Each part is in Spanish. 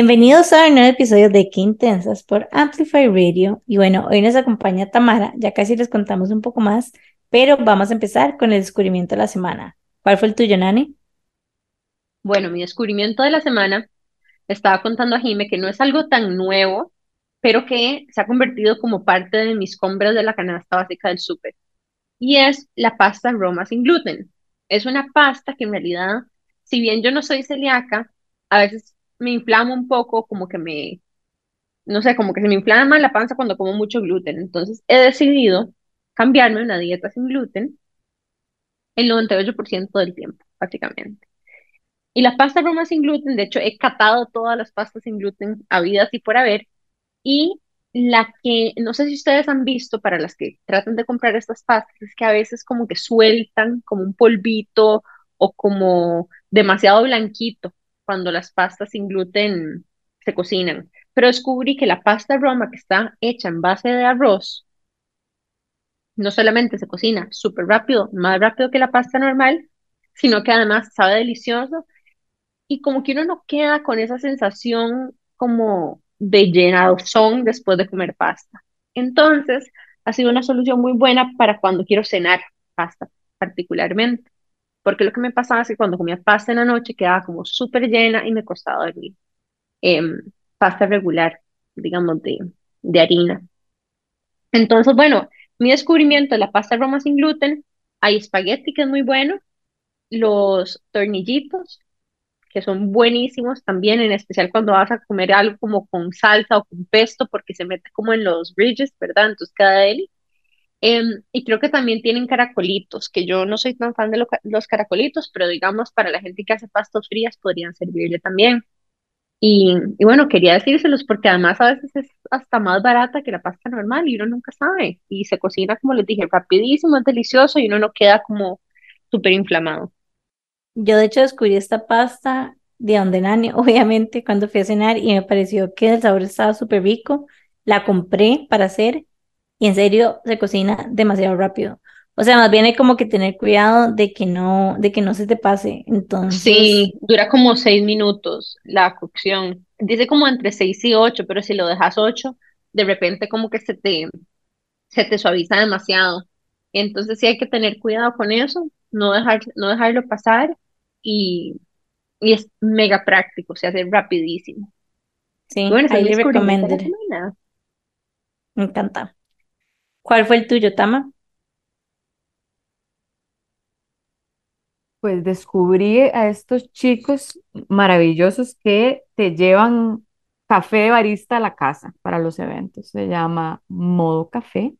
Bienvenidos a un nuevo episodio de Qué Intensas por Amplify Radio. Y bueno, hoy nos acompaña Tamara, ya casi les contamos un poco más, pero vamos a empezar con el descubrimiento de la semana. ¿Cuál fue el tuyo, Nani? Bueno, mi descubrimiento de la semana estaba contando a Jime que no es algo tan nuevo, pero que se ha convertido como parte de mis compras de la canasta básica del súper. Y es la pasta Roma sin gluten. Es una pasta que en realidad, si bien yo no soy celíaca, a veces me inflama un poco, como que me, no sé, como que se me inflama la panza cuando como mucho gluten. Entonces he decidido cambiarme a una dieta sin gluten el 98% del tiempo, básicamente. Y la pasta Roma sin gluten, de hecho, he catado todas las pastas sin gluten habidas y por haber. Y la que, no sé si ustedes han visto, para las que tratan de comprar estas pastas, es que a veces como que sueltan como un polvito o como demasiado blanquito cuando las pastas sin gluten se cocinan. Pero descubrí que la pasta Roma que está hecha en base de arroz, no solamente se cocina súper rápido, más rápido que la pasta normal, sino que además sabe delicioso y como que uno no queda con esa sensación como de llenazón después de comer pasta. Entonces, ha sido una solución muy buena para cuando quiero cenar pasta, particularmente porque lo que me pasaba es que cuando comía pasta en la noche quedaba como súper llena y me costaba dormir. Em, pasta regular, digamos, de, de harina. Entonces, bueno, mi descubrimiento de la pasta Roma sin gluten, hay espagueti que es muy bueno, los tornillitos, que son buenísimos también, en especial cuando vas a comer algo como con salsa o con pesto, porque se mete como en los ridges, ¿verdad? Entonces queda deli. Em, y creo que también tienen caracolitos, que yo no soy tan fan de los caracolitos, pero digamos para la gente que hace pastos frías podrían servirle también. Y, y, bueno, quería decírselos porque además a veces es hasta más barata que la pasta normal y uno nunca sabe. Y se cocina, como les dije, rapidísimo, es delicioso y uno no queda como súper inflamado. Yo de hecho descubrí esta pasta de donde nani, obviamente, cuando fui a cenar y me pareció que el sabor estaba súper rico. La compré para hacer y en serio se cocina demasiado rápido. O sea, más bien hay como que tener cuidado de que no, de que no se te pase. Entonces. Sí, dura como seis minutos la cocción. Dice como entre seis y ocho, pero si lo dejas ocho, de repente como que se te, se te suaviza demasiado. Entonces sí hay que tener cuidado con eso, no dejar, no dejarlo pasar y, y es mega práctico, se hace rapidísimo. Sí, bueno, ahí le recomiendo. Me encanta. ¿Cuál fue el tuyo, Tama? Pues descubrí a estos chicos maravillosos que te llevan café de barista a la casa para los eventos. Se llama Modo Café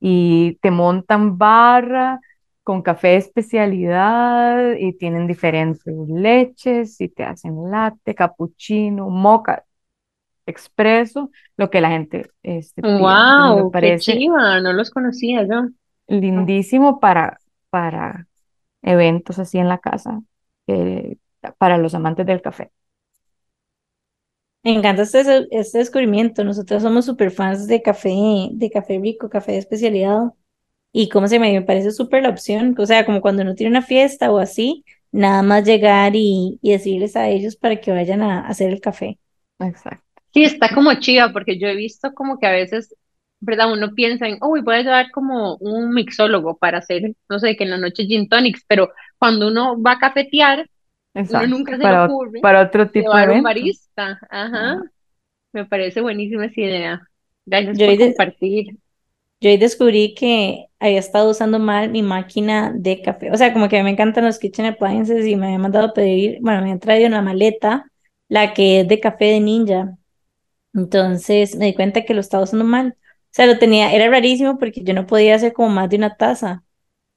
y te montan barra con café de especialidad y tienen diferentes leches y te hacen latte, cappuccino, mocha expreso lo que la gente este, wow, parece no los conocía yo. Lindísimo para, para eventos así en la casa, eh, para los amantes del café. Me encanta este, este descubrimiento. Nosotros somos súper fans de café, de café rico, café de especialidad. Y como se me, me parece súper la opción. O sea, como cuando uno tiene una fiesta o así, nada más llegar y, y decirles a ellos para que vayan a hacer el café. Exacto. Sí, está como chiva, porque yo he visto como que a veces, ¿verdad? Uno piensa en, uy, voy a llevar como un mixólogo para hacer, no sé, que en la noche gin tonics, pero cuando uno va a cafetear, uno nunca se para, le ocurre para otro tipo llevar de un barista. Ajá. Me parece buenísima esa idea. Gracias por compartir. Yo hoy descubrí que había estado usando mal mi máquina de café. O sea, como que me encantan los kitchen appliances y me había mandado a pedir, bueno, me habían traído una maleta, la que es de café de ninja. Entonces me di cuenta que lo estaba usando mal. O sea, lo tenía, era rarísimo porque yo no podía hacer como más de una taza.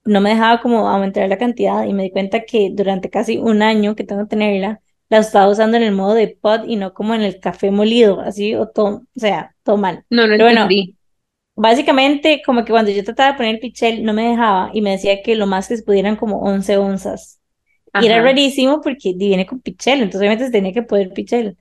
No me dejaba como aumentar la cantidad y me di cuenta que durante casi un año que tengo que tenerla, la estaba usando en el modo de pod y no como en el café molido, así o todo, o sea, todo mal. No, no Pero bueno, básicamente como que cuando yo trataba de poner el pichel no me dejaba y me decía que lo más que se pudieran como 11 onzas. Y era rarísimo porque viene con pichel, entonces obviamente se tenía que poder pichel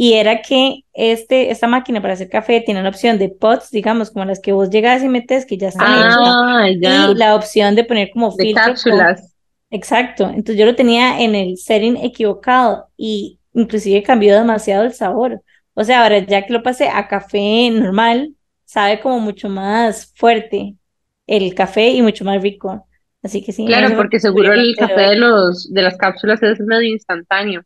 y era que este, esta máquina para hacer café tiene la opción de pots, digamos, como las que vos llegas y metes, que ya están hechas, Ah, ya. y la opción de poner como De filtro con... cápsulas. Exacto, entonces yo lo tenía en el setting equivocado y inclusive cambió demasiado el sabor. O sea, ahora ya que lo pasé a café normal, sabe como mucho más fuerte el café y mucho más rico. Así que sí, Claro, porque seguro el café de los de las cápsulas es medio instantáneo.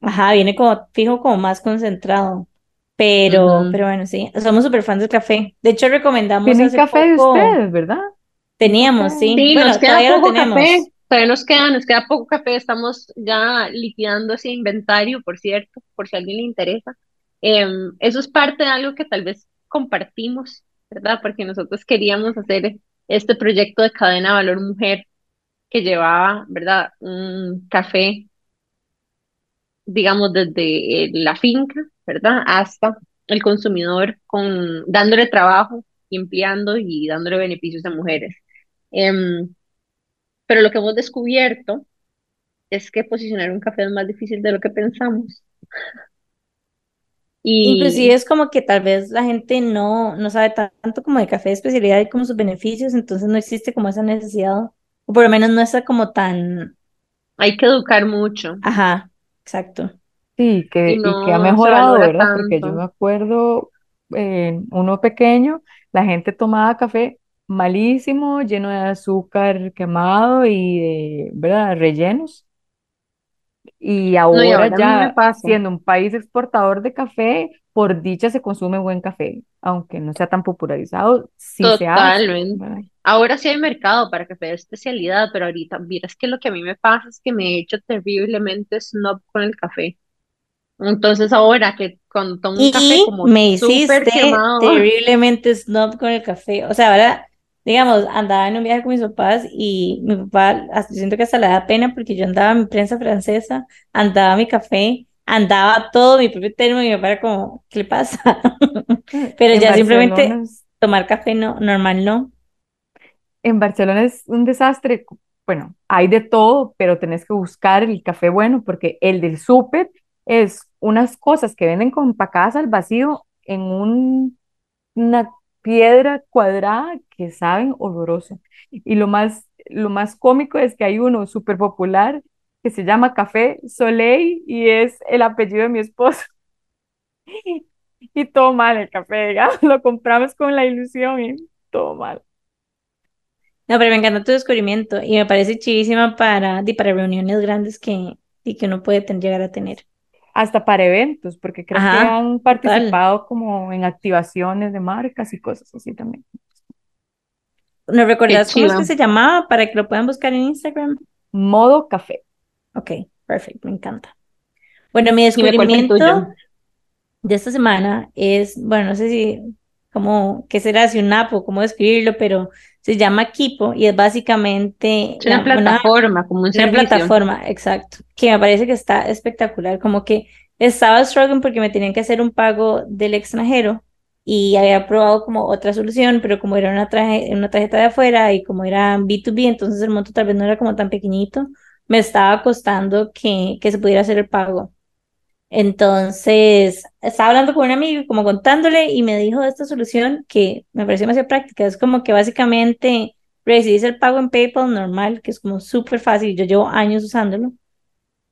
Ajá, viene como, fijo, como más concentrado. Pero, Ujú. pero bueno, sí, somos súper fans del café. De hecho, recomendamos Tienen café de poco, ustedes, ¿verdad? Teníamos, sí, Sí, nos bueno, queda todavía lo poco café, tenemos. todavía nos queda, nos queda poco café, estamos ya liquidando ese inventario, por cierto, por si a alguien le interesa. Em, eso es parte de algo que tal vez compartimos, ¿verdad? Porque nosotros queríamos hacer este proyecto de cadena de valor mujer que llevaba, ¿verdad? Un café, digamos, desde eh, la finca, ¿verdad? Hasta el consumidor con, dándole trabajo, limpiando y dándole beneficios a mujeres. Em, pero lo que hemos descubierto es que posicionar un café es más difícil de lo que pensamos. Inclusive Y es como que tal vez la gente no, no sabe ta- tanto como de café de especialidad y como sus beneficios, entonces no existe como esa necesidad, o por lo menos no está como tan, hay que educar mucho ajá, exacto. Sí, y que, y que ha mejorado, ¿verdad? Porque yo me acuerdo, eh, uno pequeño, la gente tomaba café malísimo, lleno de azúcar quemado y de, ¿verdad? rellenos. Y No, y ahora ya siendo un país exportador de café, por dicha se consume buen café, aunque no sea tan popularizado, sí se hace. Ahora sí hay mercado para café de especialidad, pero ahorita, vieras que lo que a mí me pasa es que me he hecho terriblemente snob con el café. Entonces ahora que cuando tomo un café Y como me súper hiciste quemado, terriblemente snob con el café. O sea, ahora, digamos, andaba en un viaje con mis papás y mi papá, hasta- siento que hasta le da pena porque yo andaba en mi prensa francesa, andaba mi café, andaba todo mi propio termo y mi papá era como, ¿qué le pasa? Pero En ya simplemente Barcelona tomar café no, normal no. En Barcelona es un desastre. Bueno, hay de todo, pero tenés que buscar el café bueno porque el del súper es unas cosas que venden como empacadas al vacío en un- una piedra cuadrada que saben horroroso. Y lo más, lo más cómico es que hay uno súper popular que se llama Café Soleil y es el apellido de mi esposo. Y todo mal el café, lo compramos con la ilusión y todo mal. No, pero me encanta tu descubrimiento y me parece chivísima para, para reuniones grandes que, y que uno puede llegar a tener. hasta para eventos, porque creo que han total. participado como en activaciones de marcas y cosas así también. ¿Nos recordás cómo es que se llamaba para que lo puedan buscar en Instagram? Modo café. Ok, perfecto, me encanta. Bueno, mi descubrimiento de esta semana es, bueno, no sé si, cómo, qué será, si un app o cómo describirlo, pero se llama Kipo y es básicamente Es una la, una, plataforma, como un una servicio. plataforma, exacto, que me parece que está espectacular, como que estaba struggling porque me tenían que hacer un pago del extranjero y había probado como otra solución, pero como era una, traje- una tarjeta de afuera y como era B2B, entonces el monto tal vez no era como tan pequeñito, me estaba costando que, que se pudiera hacer el pago. Entonces, estaba hablando con un amigo, como contándole, y me dijo esta solución que me pareció demasiado práctica. Es como que básicamente recibís el pago en PayPal normal, que es como súper fácil. Yo llevo años usándolo.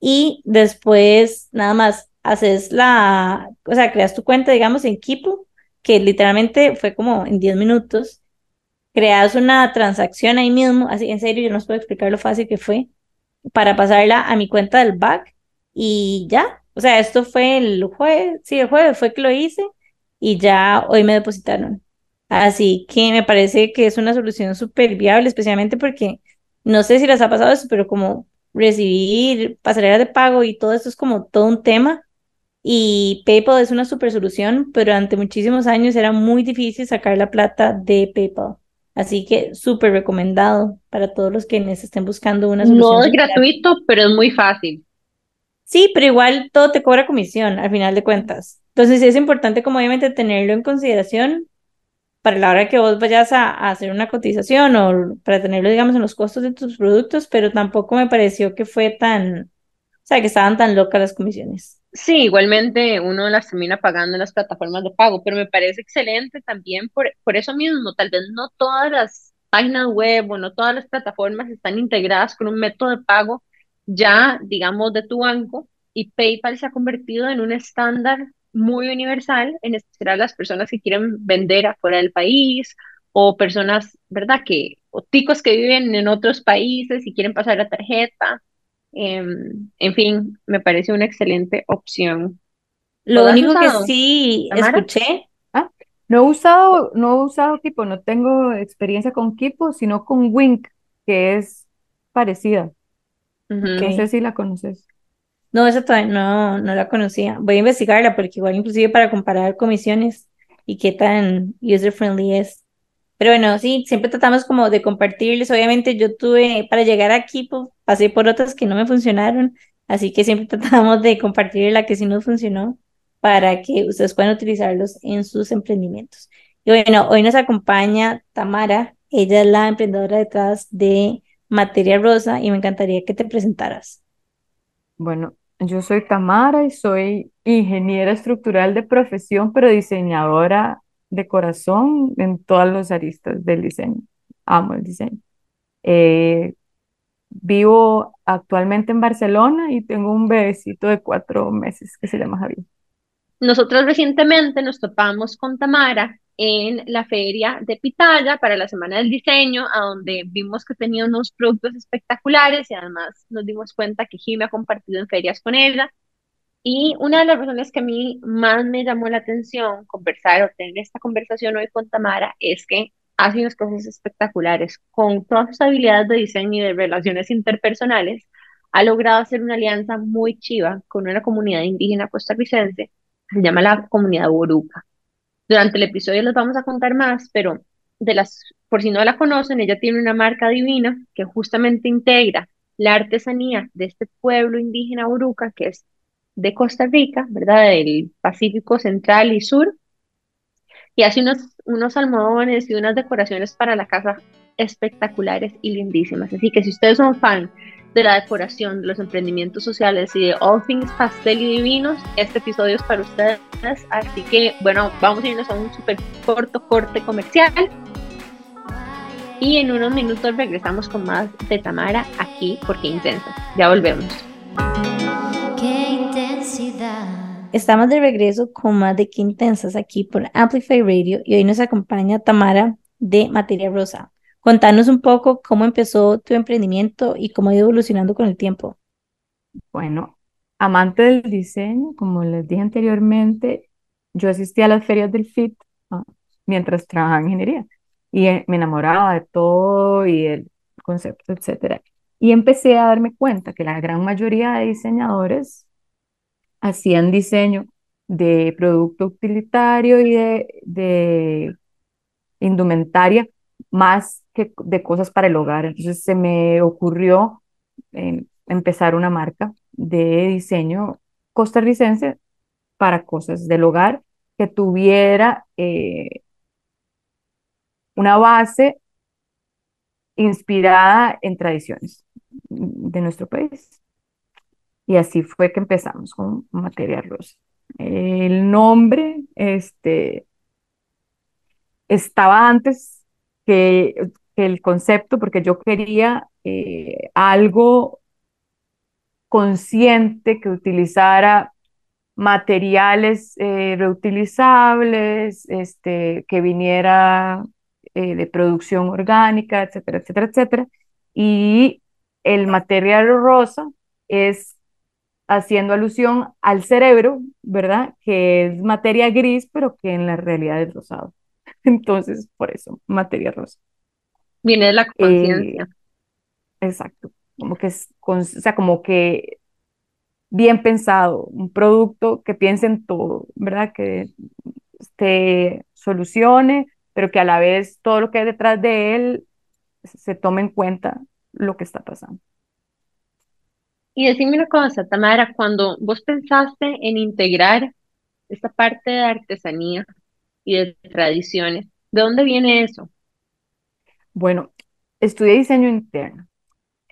Y después, nada más, haces la, o sea, creas tu cuenta, digamos, en Kipo, que literalmente fue como en 10 minutos. Creas una transacción ahí mismo, así, en serio, yo no os puedo explicar lo fácil que fue para pasarla a mi cuenta del back y ya. O sea, esto fue el jueves, sí, el jueves fue que lo hice y ya hoy me depositaron. Así que me parece que es una solución súper viable, especialmente porque no sé si les ha pasado eso, pero como recibir pasarelas de pago y todo esto es como todo un tema y PayPal es una super solución, pero durante muchísimos años era muy difícil sacar la plata de PayPal. Así que súper recomendado para todos los que estén buscando una No solución es similar. gratuito, pero es muy fácil. Sí, pero igual todo te cobra comisión al final de cuentas. Entonces es importante como obviamente tenerlo en consideración para la hora que vos vayas a, a hacer una cotización o para tenerlo, digamos, en los costos de tus productos, pero tampoco me pareció que fue tan, o sea, que estaban tan locas las comisiones. Sí, igualmente uno las termina pagando en las plataformas de pago, pero me parece excelente también por, por eso mismo. Tal vez no todas las páginas web o no todas las plataformas están integradas con un método de pago ya, digamos, de tu banco y PayPal se ha convertido en un estándar muy universal, en especial las personas que quieren vender afuera del país o personas, ¿verdad? Que, o ticos que viven en otros países y quieren pasar la tarjeta. Em, en fin, me parece una excelente opción. ¿Lo único que sí Tamara? escuché, Ah, no he usado, no he usado Kipo, no tengo experiencia con Kipo, sino con Wink, que es parecida. No sé si la conoces. No, esa todavía no, no la conocía. Voy a investigarla porque igual inclusive para comparar comisiones y qué tan user friendly es. Pero bueno, sí, siempre tratamos como de compartirles. Obviamente yo tuve, para llegar aquí, pues, pasé por otras que no me funcionaron, así que siempre tratamos de compartir la que sí nos funcionó para que ustedes puedan utilizarlos en sus emprendimientos. Y bueno, hoy nos acompaña Tamara, ella es la emprendedora detrás de Materia Rosa y me encantaría que te presentaras. Bueno, yo soy Tamara y soy ingeniera estructural de profesión, pero diseñadora de corazón en todas las aristas del diseño. Amo el diseño. Eh, vivo actualmente en Barcelona y tengo un bebecito de cuatro meses que se llama Javier. Nosotros recientemente nos topamos con Tamara en la feria de Pitaya para la Semana del Diseño, a donde vimos que tenía unos productos espectaculares y además nos dimos cuenta que Jimmy ha compartido en ferias con ella. Y una de las razones que a mí más me llamó la atención conversar o tener esta conversación hoy con Tamara es que hace unas cosas espectaculares. Con todas sus habilidades de diseño y de relaciones interpersonales, ha logrado hacer una alianza muy chiva con una comunidad indígena costarricense se llama la comunidad Boruca. Durante el episodio les vamos a contar más, pero de las, por si no la conocen, ella tiene una marca divina que justamente integra la artesanía de este pueblo indígena Boruca, que es de Costa Rica, ¿verdad? Del Pacífico Central y Sur, y hace unos, unos almohadones y unas decoraciones para la casa espectaculares y lindísimas. Así que si ustedes son fan de la decoración, de los emprendimientos sociales y de All Things Pastel y Divinos, este episodio es para ustedes. Así que, bueno, vamos a irnos a un súper corto corte comercial. Y en unos minutos regresamos con más de Tamara aquí, porque intensa. Ya volvemos. Qué intensidad. Estamos de regreso con más de Qué Intensas aquí por Amplify Radio y hoy nos acompaña Tamara de Materia Rosa. Contanos un poco cómo empezó tu emprendimiento y cómo ha ido evolucionando con el tiempo. Bueno, amante del diseño, como les dije anteriormente, yo asistía a las ferias del FIT, ah, mientras trabajaba en ingeniería y eh, me enamoraba de todo y el concepto, etcétera. Y empecé a darme cuenta que la gran mayoría de diseñadores hacían diseño de producto utilitario y de, de indumentaria más que de cosas para el hogar. Entonces se me ocurrió eh, empezar una marca de diseño costarricense para cosas del hogar que tuviera eh, una base inspirada en tradiciones de nuestro país. Y así fue que empezamos con Materia Rosa. El nombre este, estaba antes que, el concepto, porque yo quería eh, algo consciente que utilizara materiales eh, reutilizables, este, que viniera eh, de producción orgánica, etcétera, etcétera, etcétera. Y el material rosa es haciendo alusión al cerebro, ¿verdad? Que es materia gris, pero que en la realidad es rosado. Entonces, por eso, materia rosa. Viene de la Eh, conciencia. exacto. Como que es, con- o sea, como que bien pensado, un producto que piense en todo, ¿verdad? Que te solucione, pero que a la vez todo lo que hay detrás de él se tome en cuenta lo que está pasando. Y decime una cosa, Tamara, cuando vos pensaste en integrar esta parte de artesanía y de tradiciones, ¿de dónde viene eso? Bueno, estudié diseño interno,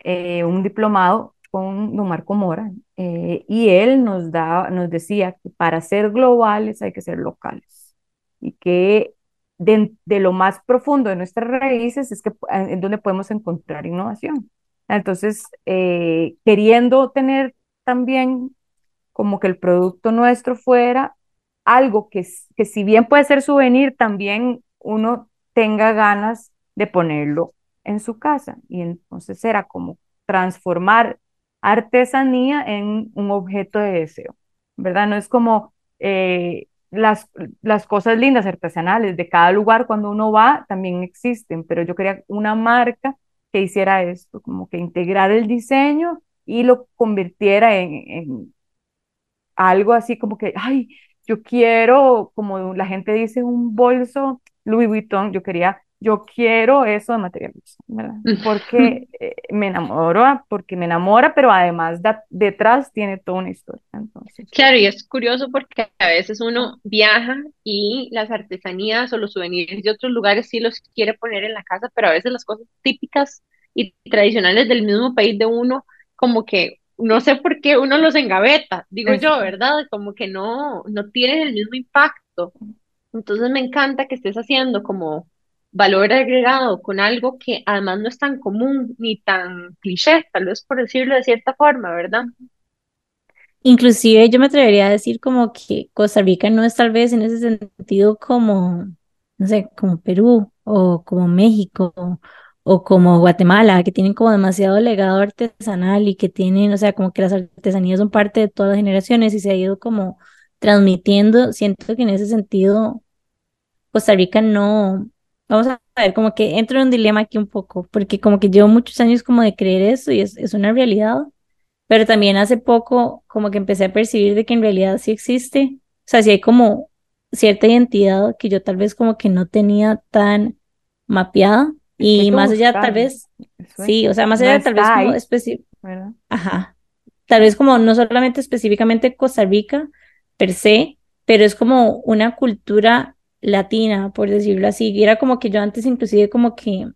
eh, un diplomado con don Marco Mora, eh, y él nos da, nos decía que para ser globales hay que ser locales y que de, lo más profundo de nuestras raíces es que eh, en donde podemos encontrar innovación. Entonces, queriendo tener también como que el producto nuestro fuera algo que, que si bien puede ser souvenir, también uno tenga ganas de ponerlo en su casa. Y entonces era como transformar artesanía en un objeto de deseo, ¿verdad? No es como eh, las, las cosas lindas artesanales de cada lugar cuando uno va también existen, pero yo quería una marca que hiciera esto, como que integrar el diseño y lo convirtiera en, en algo así como que, ay, yo quiero, como la gente dice, un bolso Louis Vuitton, yo quería, yo quiero eso de materiales, ¿verdad? Porque eh, me enamoro, porque me enamora, pero además detrás tiene toda una historia. Entonces. Claro, y es curioso porque a veces uno viaja y las artesanías o los souvenirs de otros lugares sí los quiere poner en la casa, pero a veces las cosas típicas y tradicionales del mismo país de uno, como que no sé por qué uno los engaveta, digo yo, ¿verdad? Como que no, no tienen el mismo impacto. Entonces me encanta que estés haciendo como valor agregado con algo que además no es tan común ni tan cliché, tal vez por decirlo de cierta forma, ¿verdad? Inclusive yo me atrevería a decir como que Costa Rica no es tal vez en ese sentido como, no sé, como Perú o como México o como Guatemala, que tienen como demasiado legado artesanal y que tienen, o sea, como que las artesanías son parte de todas las generaciones y se ha ido como transmitiendo. Siento que en ese sentido Costa Rica no, vamos a ver, como que entro en un dilema aquí un poco, porque como que llevo muchos años como de creer eso y es, es una realidad, pero también hace poco como que empecé a percibir de que en realidad sí existe, o sea, sí hay como cierta identidad que yo tal vez como que no tenía tan mapeada y más allá, tal vez, sí, o sea, más allá, tal vez como específico, ajá, tal vez como no solamente específicamente Costa Rica per se, pero es como una cultura latina, por decirlo así, y era como que yo antes inclusive como que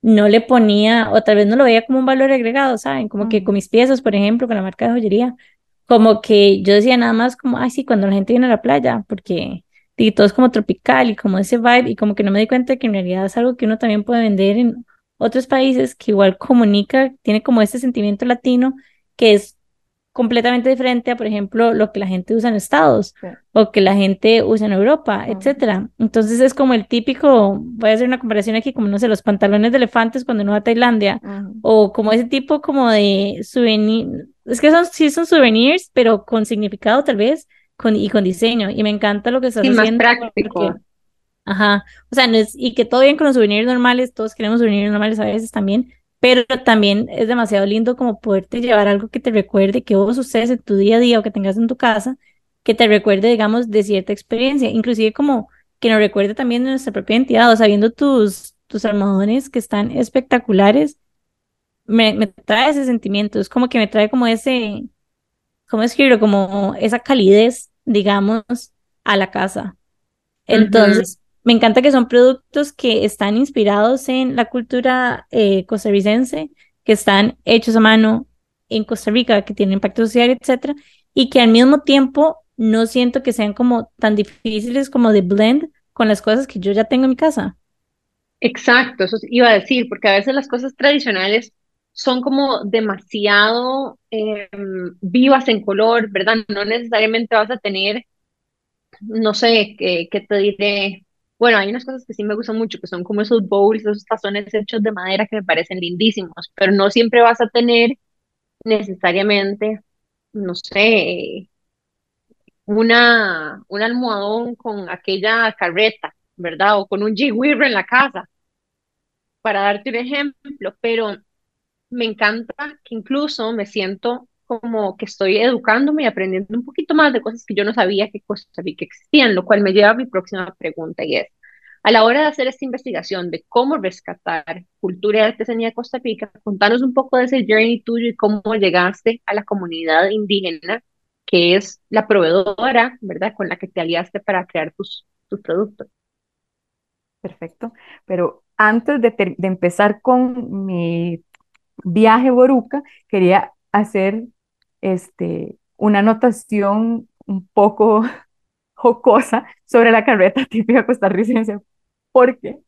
no le ponía, o tal vez no lo veía como un valor agregado, ¿saben? Como que con mis piezas, por ejemplo, con la marca de joyería, como que yo decía nada más como, ay, sí, cuando la gente viene a la playa, porque y todo es como tropical y como ese vibe y como que no me di cuenta de que en realidad es algo que uno también puede vender en otros países que igual comunica, tiene como ese sentimiento latino que es completamente diferente a, por ejemplo, lo que la gente usa en Estados o que la gente usa en Europa, etcétera. Entonces es como el típico, voy a hacer una comparación aquí, como no sé, los pantalones de elefantes cuando uno va a Tailandia o como ese tipo como de souvenir, es que son sí son souvenirs, pero con significado tal vez con, y con diseño. Y me encanta lo que estás haciendo. Más práctico. ajá. O sea, no es, y que todo bien con los souvenirs normales, todos queremos souvenirs normales a veces también, pero también es demasiado lindo como poderte llevar algo que te recuerde que vos ustedes en tu día a día o que tengas en tu casa, que te recuerde, digamos, de cierta experiencia, inclusive como que nos recuerde también de nuestra propia identidad, o sea, viendo tus, tus almohadones que están espectaculares, me, me trae ese sentimiento, es como que me trae como ese, ¿cómo escribirlo? Como esa calidez, digamos, a la casa. Entonces, me encanta que son productos que están inspirados en la cultura eh, costarricense, que están hechos a mano en Costa Rica, que tienen impacto social, etcétera, y que al mismo tiempo no siento que sean como tan difíciles como de blend con las cosas que yo ya tengo en mi casa. Exacto, eso iba a decir, porque a veces las cosas tradicionales son como demasiado em, vivas en color, ¿verdad? No necesariamente vas a tener, no sé, ¿qué, te diré? Bueno, hay unas cosas que sí me gustan mucho, que son como esos bowls, esos tazones hechos de madera que me parecen lindísimos, pero no siempre vas a tener necesariamente, no sé, una, un almohadón con aquella carreta, ¿verdad? O con un jig en la casa, para darte un ejemplo, pero me encanta que incluso me siento como que estoy educándome y aprendiendo un poquito más de cosas que yo no sabía que Costa Rica existían, lo cual me lleva a mi próxima pregunta y es, a la hora de hacer esta investigación de cómo rescatar cultura y artesanía de Costa Rica, contanos un poco de ese journey tuyo y cómo llegaste a la comunidad indígena, que es la proveedora, ¿verdad?, con la que te aliaste para crear tus, tus productos. Perfecto, pero antes de, de empezar con mi viaje Boruca, quería hacer este, una anotación un poco jocosa sobre la carreta típica costarricense, porque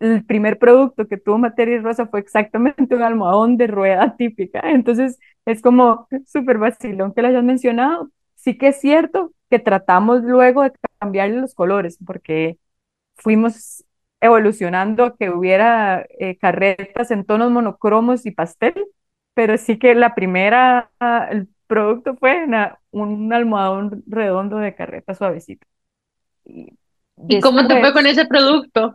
el primer producto que tuvo Materia Rosa fue exactamente un almohadón de rueda típica. Entonces, es como súper vacilón que lo hayas mencionado. Sí que es cierto que tratamos luego de cambiarle los colores, porque fuimos evolucionando a que hubiera eh, carretas en tonos monocromos y pastel, pero sí que la primera, ah, el producto fue una- un almohadón redondo de carreta suavecito. Y ¿Y cómo te fue con ese producto?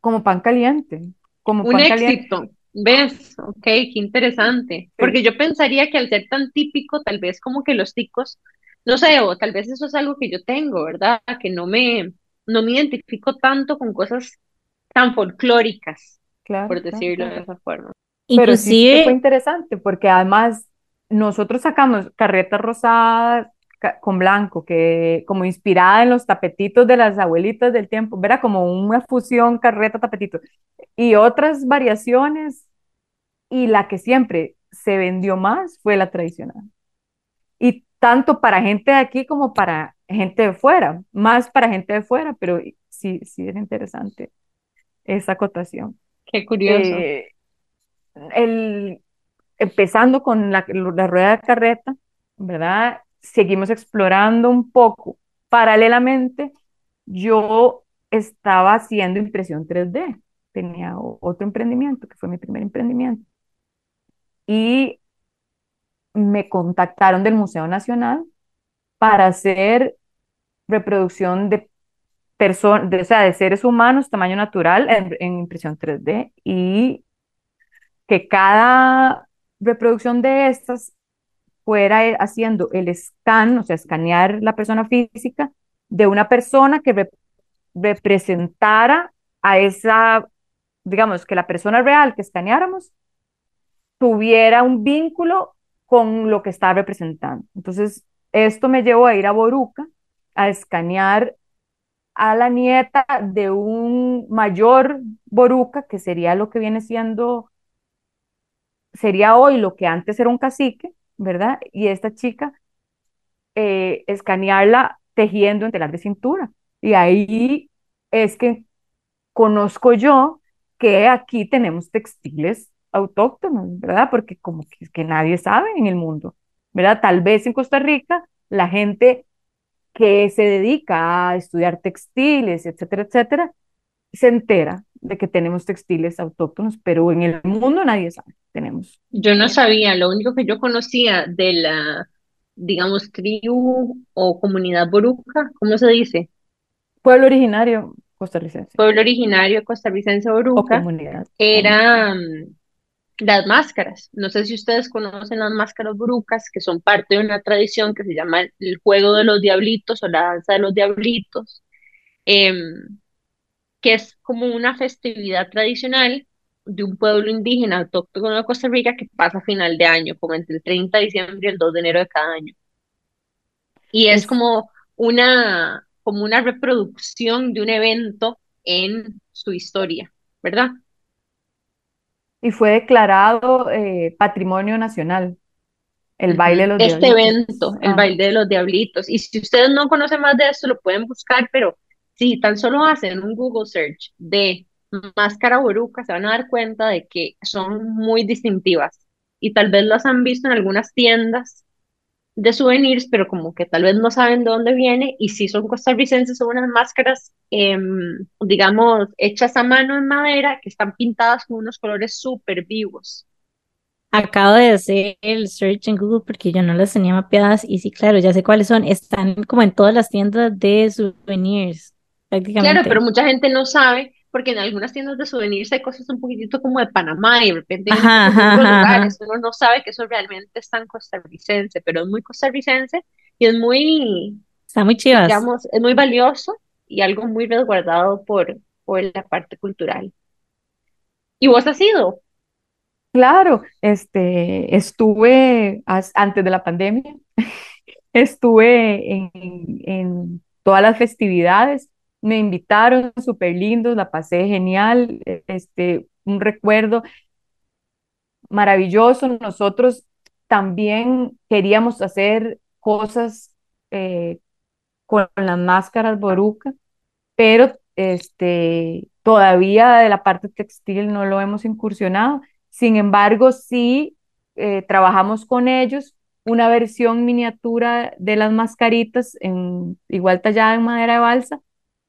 como pan caliente, como Un pan caliente. éxito, ¿ves? Ok, qué interesante. Sí, Porque yo pensaría que al ser tan típico, tal vez como que los ticos, no sé, o tal vez eso es algo que yo tengo, ¿verdad? Que no me, no me identifico tanto con cosas tan folclóricas, claro, por claro, decirlo de esa forma. Pero sí, sí fue Inclusive, interesante porque además nosotros sacamos carretas rosadas ca- con blanco, que como inspirada en los tapetitos de las abuelitas del tiempo, era como una fusión carreta-tapetito y otras variaciones y la que siempre se vendió más fue la tradicional. Y tanto para gente de aquí como para gente de fuera, más para gente de fuera, pero sí, sí es interesante esa acotación. Qué curioso. Eh, el, empezando con la, la rueda de carreta, ¿verdad? Seguimos explorando un poco. Paralelamente, yo estaba haciendo impresión 3D. Tenía otro emprendimiento, que fue mi primer emprendimiento. Y me contactaron del Museo Nacional para hacer reproducción de personas, o sea, de seres humanos tamaño natural en, impresión 3D y que cada reproducción de estas fuera eh, haciendo el scan, o sea, escanear la persona física de una persona que rep- representara a esa, digamos, que la persona real que escaneáramos tuviera un vínculo con lo que está representando. Entonces, esto me llevó a ir a Boruca a escanear a la nieta de un mayor Boruca, que sería lo que viene siendo, sería hoy lo que antes era un cacique, ¿verdad? Y esta chica, eh, escanearla tejiendo en telar de cintura. Y ahí es que conozco yo que aquí tenemos textiles autóctonos, ¿verdad? Porque como que, que nadie sabe en el mundo, ¿verdad? Tal vez en Costa Rica la gente que se dedica a estudiar textiles, etcétera, etcétera, se entera de que tenemos textiles autóctonos, pero en el mundo nadie sabe. Tenemos Yo no sabía, lo único que yo conocía de la, digamos, tribu o comunidad boruca, ¿cómo se dice? pueblo originario costarricense Pueblo originario costarricense o boruca, comunidad. comunidad. era mm, las máscaras. No sé si ustedes conocen las máscaras borucas, que son parte de una tradición que se llama el juego de los diablitos o la danza de los diablitos. Em, que es como una festividad tradicional de un pueblo indígena autóctono de Costa Rica que pasa a final de año, como entre el 30 de diciembre y el 2 de enero de cada año. Y es Es, como una, como una reproducción de un evento en su historia, ¿verdad? Y fue declarado eh, Patrimonio Nacional, el baile de los Este diablitos. evento, el Ajá. baile de los diablitos. Y si ustedes no conocen más de esto, lo pueden buscar, pero si tan solo hacen un Google search de máscara boruca, se van a dar cuenta de que son muy distintivas. Y tal vez las han visto en algunas tiendas de souvenirs, pero como que tal vez no saben de dónde viene. Y si son costarricenses, son unas máscaras, em, digamos, hechas a mano en madera, que están pintadas con unos colores súper vivos. acabo de hacer el search en Google porque yo no las tenía mapeadas y sí, claro, ya sé cuáles son. Están como en todas las tiendas de souvenirs, Claro, pero prácticamente. mucha gente no sabe, porque en algunas tiendas de souvenirs hay cosas un poquitito como de Panamá y de repente Ajá, ajá, lugares. Uno no sabe que eso realmente es tan costarricense, pero es muy costarricense y es muy, Están muy chivas. digamos, es muy valioso y algo muy resguardado por, por la parte cultural. ¿Y vos has ido? Claro, este, estuve as- antes de la pandemia, estuve en, en todas las festividades, me invitaron, súper lindos, la pasé genial, este, un recuerdo maravilloso. Nosotros también queríamos hacer cosas eh, con las máscaras boruca, pero este, todavía de la parte textil no lo hemos incursionado. Sin embargo, sí eh, trabajamos con ellos una versión miniatura de las mascaritas, en, igual tallada en madera de balsa,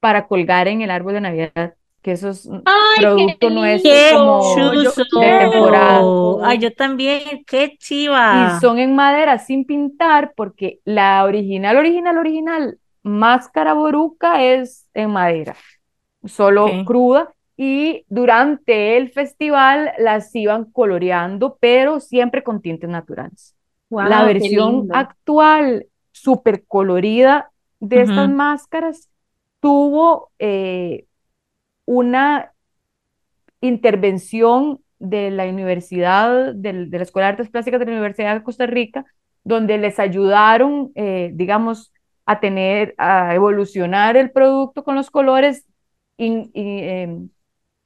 para colgar en el árbol de Navidad, que eso es un ¡Ay, qué producto nuestro ¡Qué como chuzo! de temporada. Ay, yo también, qué Y chiva. son en madera sin pintar, porque la original, original, original máscara boruca es en madera, solo cruda. Y durante el festival las iban coloreando, pero siempre con tintes naturales. Wow, La versión actual, súper colorida de estas máscaras, tuvo eh, una intervención de la Universidad, de la Escuela de Artes Plásticas de la Universidad de Costa Rica, donde les ayudaron, eh, digamos, a tener, a evolucionar el producto con los colores, em,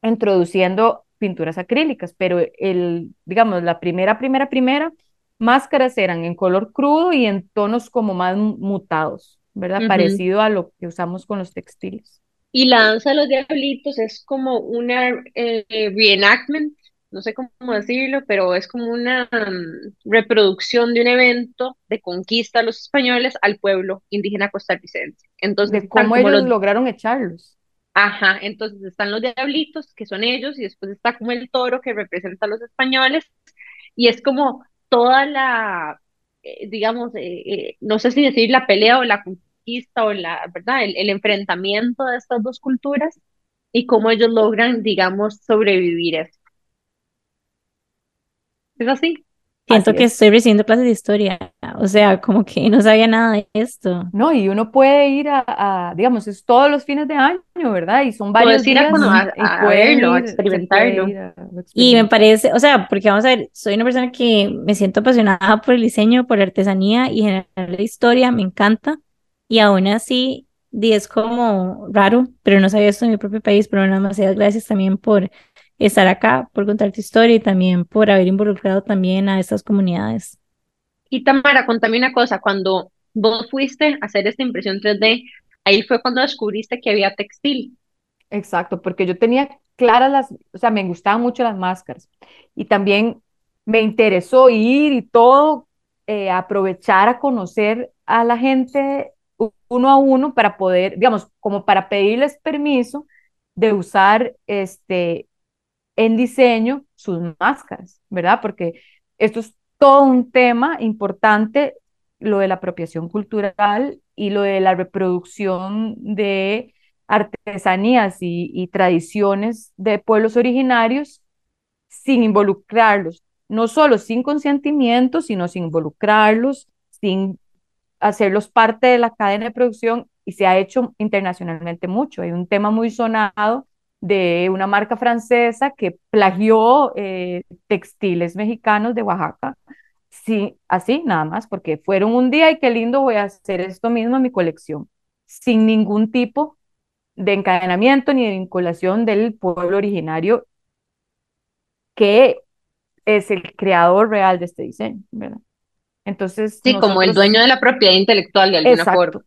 introduciendo pinturas acrílicas, pero el, digamos, la primera, primera, primera, máscaras eran en color crudo y en tonos como más mutados, ¿verdad? Ujú. Parecido a lo que usamos con los textiles. Y la danza de los diablitos es como una eh, reenactment, no sé cómo decirlo, pero es como una mm, reproducción de un evento de conquista de los españoles al pueblo indígena costarricense. Entonces de cómo ellos los, lograron echarlos. ajá, entonces están los diablitos, que son ellos, y después está como el toro que representa a los españoles, y es como toda la, eh, digamos, eh, eh, no sé si decir la pelea o la conquista o la, ¿verdad? El, el enfrentamiento de estas dos culturas y cómo ellos logran, digamos, sobrevivir eso. ¿Es así? Siento Así que es. estoy recibiendo clases de historia, o sea, como que no sabía nada de esto. No, y uno puede ir a, a, digamos, es todos los fines de año, ¿verdad? Y son varios ir días a, y a verlo, ir, experimentarlo. ir Y me parece, o sea, porque vamos a ver, soy una persona que me siento apasionada por el diseño, por la artesanía y en general la historia, me encanta. Y aún así, di, es como raro, pero no sabía esto en mi propio país, pero demasiadas gracias también por estar acá, por contar tu historia y también por haber involucrado también a estas comunidades. Y Tamara, contame una cosa, cuando vos fuiste a hacer esta impresión 3D, ahí fue cuando descubriste que había textil. Exacto, porque yo tenía claras las, o sea, me gustaban mucho las máscaras y también me interesó ir y todo, eh, aprovechar a conocer a la gente uno a uno para poder, digamos, como para pedirles permiso de usar este en diseño sus máscaras, ¿verdad? Porque esto es todo un tema importante, lo de la apropiación cultural y lo de la reproducción de artesanías y, y tradiciones de pueblos originarios sin involucrarlos, no solo sin consentimiento, sino sin involucrarlos, sin hacerlos parte de la cadena de producción y se ha hecho internacionalmente mucho. Hay un tema muy sonado de una marca francesa que plagió eh, textiles mexicanos de Oaxaca. Sí, así nada más, porque fueron un día y qué lindo voy a hacer esto mismo en mi colección, sin ningún tipo de encadenamiento ni de vinculación del pueblo originario que es el creador real de este diseño, ¿verdad? Entonces, Sí, como el dueño de la propiedad intelectual de alguna forma. exacto,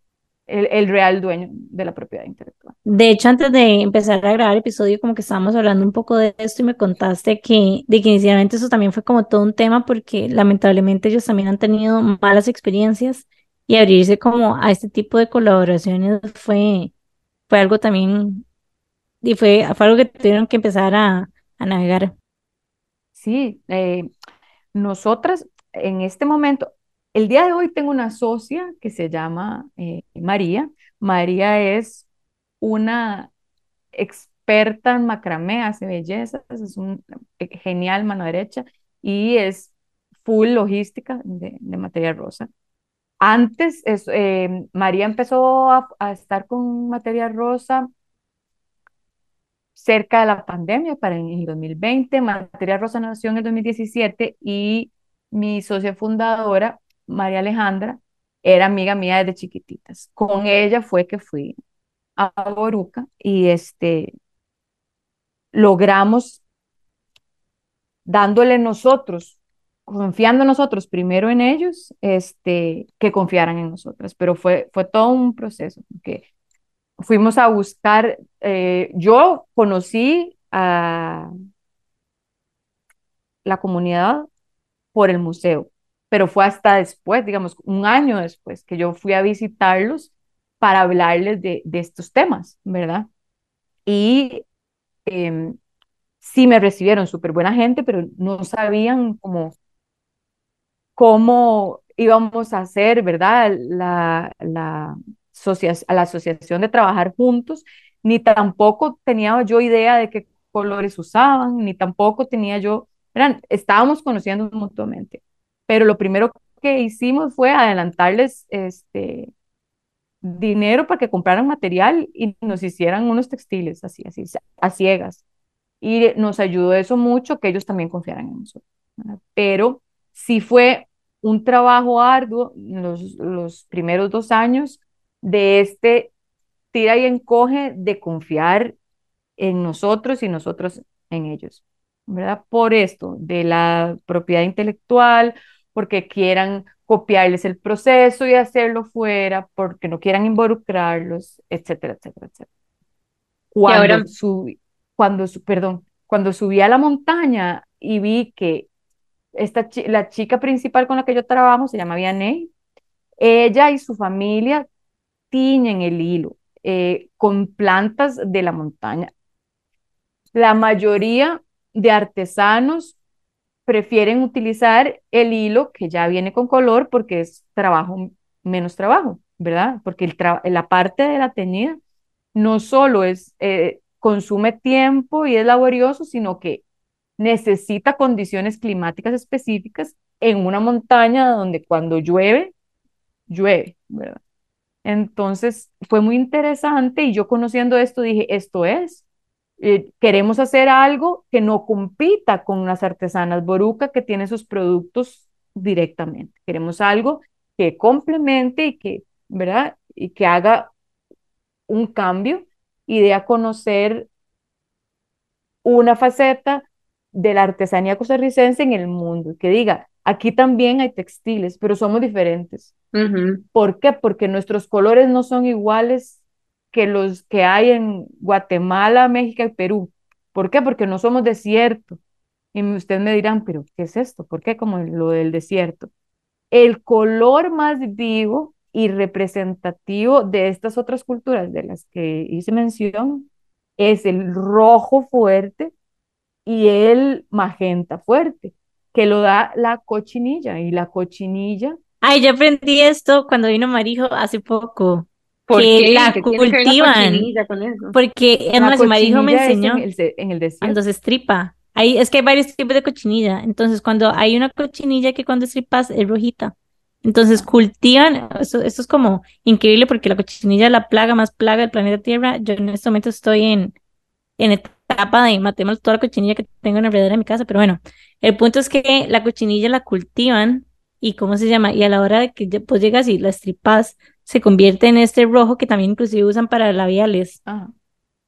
el, el real dueño de la propiedad intelectual. De hecho, antes de empezar a grabar el episodio, como que estábamos hablando un poco de esto y me contaste que, de que inicialmente eso también fue como todo un tema porque lamentablemente ellos también han tenido malas experiencias y abrirse como a este tipo de colaboraciones fue, fue algo también, y fue, fue algo que tuvieron que empezar a, a navegar. Sí, eh, nosotras en este momento, el día de hoy tengo una socia que se llama eh, María. María es una experta en macramé, hace bellezas, es un genial mano derecha y es full logística de, de materia rosa. Antes, es, eh, María empezó a, a estar con materia rosa cerca de la pandemia, para en el 2020. Materia Rosa nació en el 2017 y mi socia fundadora, María Alejandra, era amiga mía desde chiquititas. Con ella fue que fui a Boruca y este, logramos dándole nosotros, confiando nosotros primero en ellos, este, que confiaran en nosotras. Pero fue, fue todo un proceso, porque fuimos a buscar, eh, yo conocí a la comunidad por el museo, pero fue hasta después, digamos, un año después, que yo fui a visitarlos para hablarles de, de estos temas, ¿verdad? Y em, sí me recibieron súper buena gente, pero no sabían cómo, cómo íbamos a hacer, ¿verdad? La, la, a la asociación de trabajar juntos, ni tampoco tenía yo idea de qué colores usaban, ni tampoco tenía yo, estábamos conociendo mutuamente, pero lo primero que hicimos fue adelantarles este dinero para que compraran material y nos hicieran unos textiles así, así, a ciegas. Y nos ayudó eso mucho, que ellos también confiaran en nosotros. Pero sí fue un trabajo arduo los, los primeros dos años de este tira y encoge de confiar en nosotros y nosotros en ellos, ¿verdad? Por esto, de la propiedad intelectual, porque quieran copiarles el proceso y hacerlo fuera, porque no quieran involucrarlos, etcétera, etcétera, etcétera. Cuando, ahora... subí, cuando, perdón, cuando subí a la montaña y vi que esta, la chica principal con la que yo trabajo se llama Vianney, ella y su familia tiñen el hilo eh, con plantas de la montaña. La mayoría de artesanos prefieren utilizar el hilo que ya viene con color porque es trabajo, menos trabajo, ¿verdad? Porque el la parte de la teñida no solo es, eh, consume tiempo y es laborioso, sino que necesita condiciones climáticas específicas en una montaña donde cuando llueve, llueve, ¿verdad? Entonces fue muy interesante y yo conociendo esto dije, esto es, eh, queremos hacer algo que no compita con las artesanas Boruca que tiene sus productos directamente. Queremos algo que complemente y que, ¿verdad? Y que haga un cambio y dé a conocer una faceta de la artesanía costarricense en el mundo, que diga, aquí también hay textiles, pero somos diferentes. ¿Por qué? Porque nuestros colores no son iguales que los que hay en Guatemala, México y Perú. ¿Por qué? Porque no somos desierto. Y ustedes me dirán, pero ¿qué es esto? ¿Por qué como lo del desierto? El color más vivo y representativo de estas otras culturas de las que hice mención es el rojo fuerte y el magenta fuerte, que lo da la cochinilla. Y la cochinilla. Ay, yo aprendí esto cuando vino Marijo hace poco. ¿Por que la cultivan. porque es más, Marijo me enseñó en el, en el desierto. cuando se estripa. Ahí, es que hay varios tipos de cochinilla. Entonces, cuando hay una cochinilla que cuando estripas es rojita. Entonces cultivan, eso, eso es como increíble porque la cochinilla es la plaga más plaga del planeta Tierra. Yo en este momento estoy en, en etapa de matemos toda la cochinilla que tengo en alrededor de mi casa, pero bueno, el punto es que la cochinilla la cultivan y ¿cómo se llama? Y a la hora de que pues llegas y la estripas, se convierte en este rojo que también inclusive usan para labiales.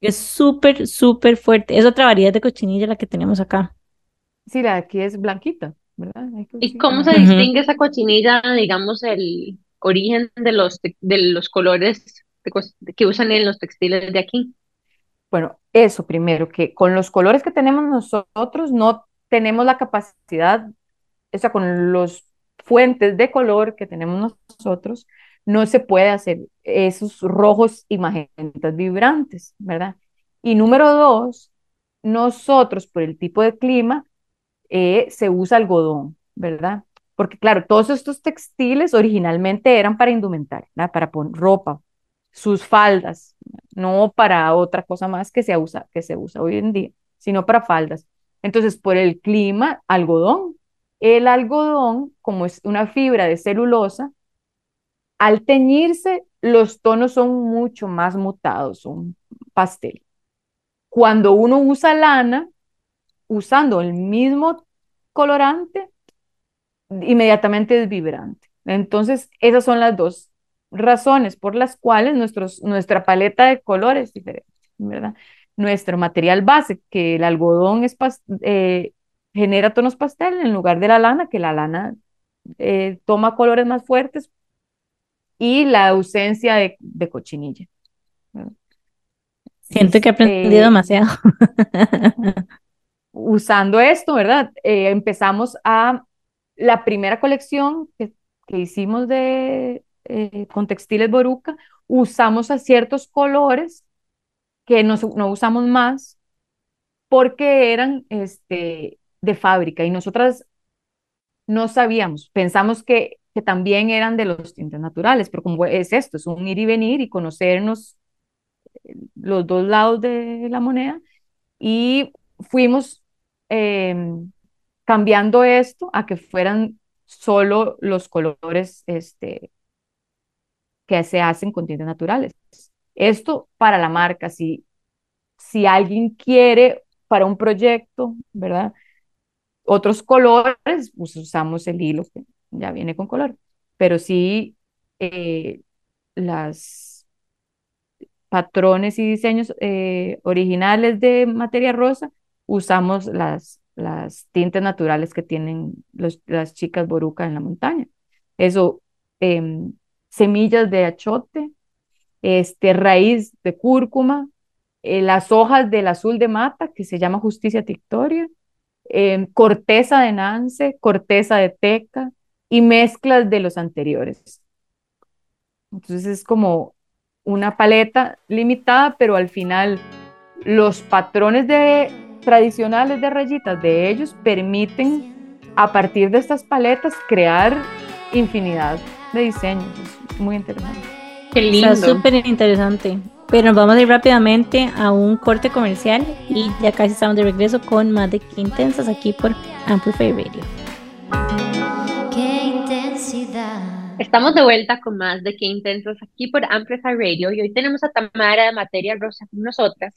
Es súper, súper fuerte. Es otra variedad de cochinilla la que tenemos acá. Sí, la de aquí es blanquita, ¿verdad? ¿Y cómo se distingue esa cochinilla, digamos, el origen de los, de los colores que usan en los textiles de aquí? Bueno, eso primero, que con los colores que tenemos nosotros no tenemos la capacidad, o sea, con los fuentes de color que tenemos nosotros, no se puede hacer esos rojos y magentas vibrantes, ¿verdad? Y número dos, nosotros por el tipo de clima eh, se usa algodón, ¿verdad? Porque claro, todos estos textiles originalmente eran para indumentar, ¿verdad? para poner ropa, sus faldas, no para otra cosa más que se usa, que se usa hoy en día, sino para faldas. Entonces, por el clima, algodón. El algodón, como es una fibra de celulosa, al teñirse, los tonos son mucho más mutados, son pastel. Cuando uno usa lana, usando el mismo colorante, inmediatamente es vibrante. Entonces, esas son las dos razones por las cuales nuestra paleta de colores es diferente, ¿verdad? Nuestro material base, que el algodón es eh, genera tonos pastel en lugar de la lana, que la lana eh, toma colores más fuertes, y la ausencia de, de cochinilla. Siento que he aprendido eh, demasiado. usando esto, ¿verdad? Eh, empezamos a la primera colección que, que hicimos de, eh, con textiles Boruca, usamos a ciertos colores que no, no usamos más porque eran este, de fábrica y nosotras no sabíamos, pensamos que, que también eran de los tintes naturales, pero como es esto, es un ir y venir y conocernos eh, los dos lados de la moneda y fuimos eh, cambiando esto a que fueran solo los colores este, que se hacen con tintes naturales. Esto para la marca, si, si alguien quiere para un proyecto, ¿verdad? Otros colores, pues usamos el hilo ya viene con color, pero sí eh, las patrones y diseños eh, originales de materia rosa, usamos las, las tintes naturales que tienen los, las chicas boruca en la montaña. Eso, em, semillas de achote, este, raíz de cúrcuma, eh, las hojas del azul de mata, que se llama justicia tictoria, em, corteza de nance, corteza de teca y mezclas de los anteriores. Entonces es como una paleta limitada, pero al final los patrones de, tradicionales de rayitas de ellos permiten a partir de estas paletas crear infinidad de diseños. Es muy interesante. Qué Está lindo. súper interesante. Pero nos vamos a ir rápidamente a un corte comercial y ya casi estamos de regreso con más de Intensas aquí por Amplify Radio. Estamos de vuelta con más de Qué Intensos aquí por Amplify Radio y hoy tenemos a Tamara de Materia Rosa con nosotras,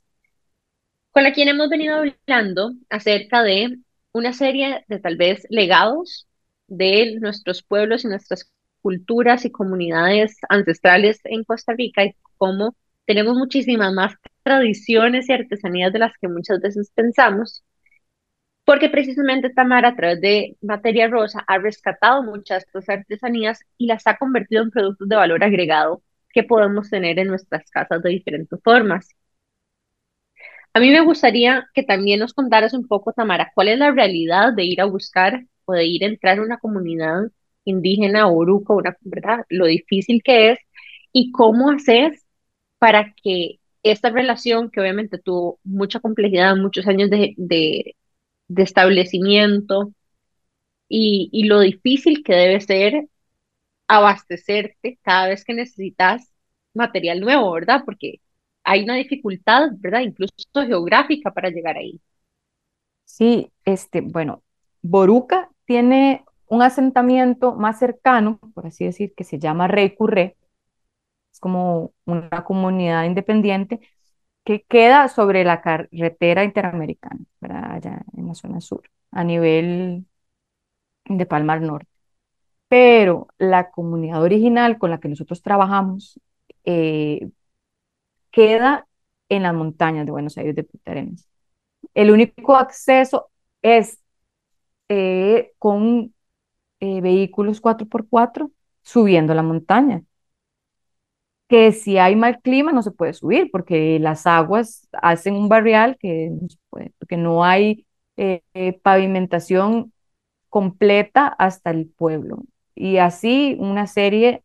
con la quien hemos venido hablando acerca de una serie de tal vez legados de nuestros pueblos y nuestras culturas y comunidades ancestrales en Costa Rica y cómo tenemos muchísimas más tradiciones y artesanías de las que muchas veces pensamos. Porque precisamente Tamara, a través de Materia Rosa, ha rescatado muchas de estas artesanías y las ha convertido en productos de valor agregado que podemos tener en nuestras casas de diferentes formas. A mí me gustaría que también nos contaras un poco, Tamara, cuál es la realidad de ir a buscar o de ir a entrar en una comunidad indígena o una, ¿verdad? Lo difícil que es y cómo haces para que esta relación, que obviamente tuvo mucha complejidad, muchos años de, de establecimiento y, y lo difícil que debe ser abastecerte cada vez que necesitas material nuevo, ¿verdad? Porque hay una dificultad, ¿verdad? Incluso geográfica para llegar ahí. Sí, este, bueno, Boruca tiene un asentamiento más cercano, por así decir, que se llama Rey Curré. Es como una comunidad independiente que queda sobre la carretera interamericana, ¿verdad? Allá en la zona sur, a nivel de Palmar Norte. Pero la comunidad original con la que nosotros trabajamos eh, queda en las montañas de Buenos Aires de Punta Arenas. El único acceso es eh, con eh, vehículos 4x4 subiendo la montaña. Que si hay mal clima no se puede subir porque las aguas hacen un barrial que no hay eh, eh, pavimentación completa hasta el pueblo. Y así una serie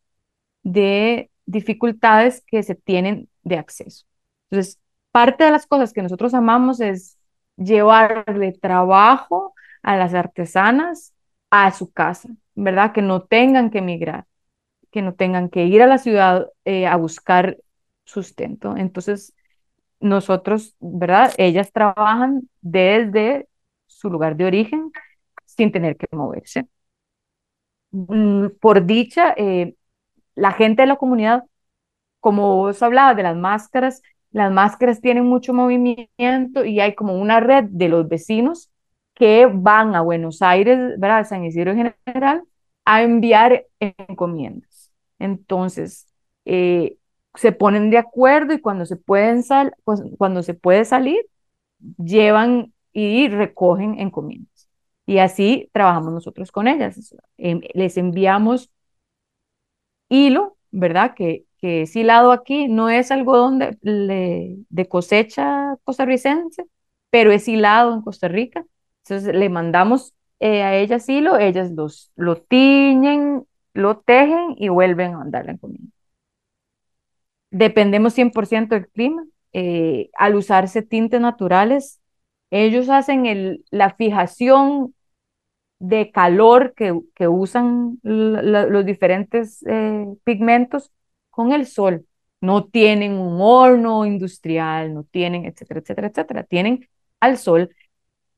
de dificultades que se tienen de acceso. Entonces, parte de las cosas que nosotros amamos es llevarle trabajo a las artesanas a su casa, ¿verdad? Que no tengan que emigrar, que no tengan que ir a la ciudad eh, a buscar sustento. Entonces, nosotros, ¿verdad? Ellas trabajan desde su lugar de origen sin tener que moverse. Mm, Por dicha, eh, la gente de la comunidad, como vos hablabas de las máscaras, las máscaras tienen mucho movimiento y hay como una red de los vecinos que van a Buenos Aires, ¿verdad? San Isidro en general, a enviar encomiendas. Entonces, eh, se ponen de acuerdo y cuando se pueden sal, pues, cuando se puede salir, llevan y recogen encomiendas. Y así trabajamos nosotros con ellas. Em, les enviamos hilo, ¿verdad? Que, que es hilado aquí, no es algodón de, de cosecha costarricense, pero es hilado en Costa Rica. Entonces le mandamos eh, a ellas hilo, ellas los, lo tiñen, lo tejen y vuelven a mandarla en comida. Dependemos 100% del clima. eh, al usarse tintes naturales, ellos hacen el, la fijación de calor que, que usan la- la- los diferentes eh, pigmentos con el sol. No tienen un horno industrial, no tienen, etcétera, etcétera, etcétera. Tienen al sol.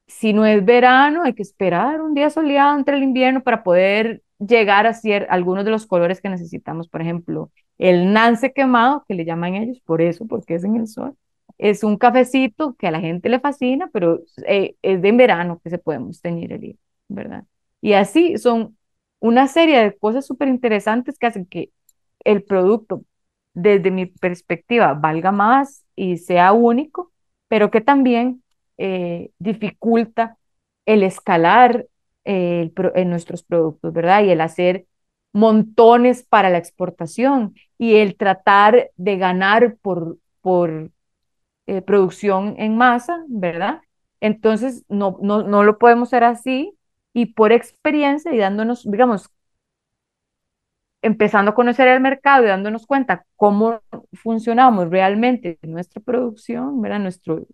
Si no es verano, hay que esperar un día soleado entre el invierno para poder llegar a hacer algunos de los colores que necesitamos. Por ejemplo, el nance quemado, que le llaman ellos, por eso, porque es en el sol. Es un cafecito que a la gente le fascina, pero eh, es de verano que se podemos teñir el hilo, ¿verdad? Y así son una serie de cosas súper interesantes que hacen que el producto, desde mi perspectiva, valga más y sea único, pero que también eh, dificulta el escalar el en nuestros productos, ¿verdad? Y el hacer montones para la exportación y el tratar de ganar por, por eh, producción en masa, ¿verdad? Entonces, no, no, no lo podemos hacer así y por experiencia y dándonos, digamos, empezando a conocer el mercado y dándonos cuenta cómo funcionamos realmente en nuestra producción, ¿verdad? Nuestro,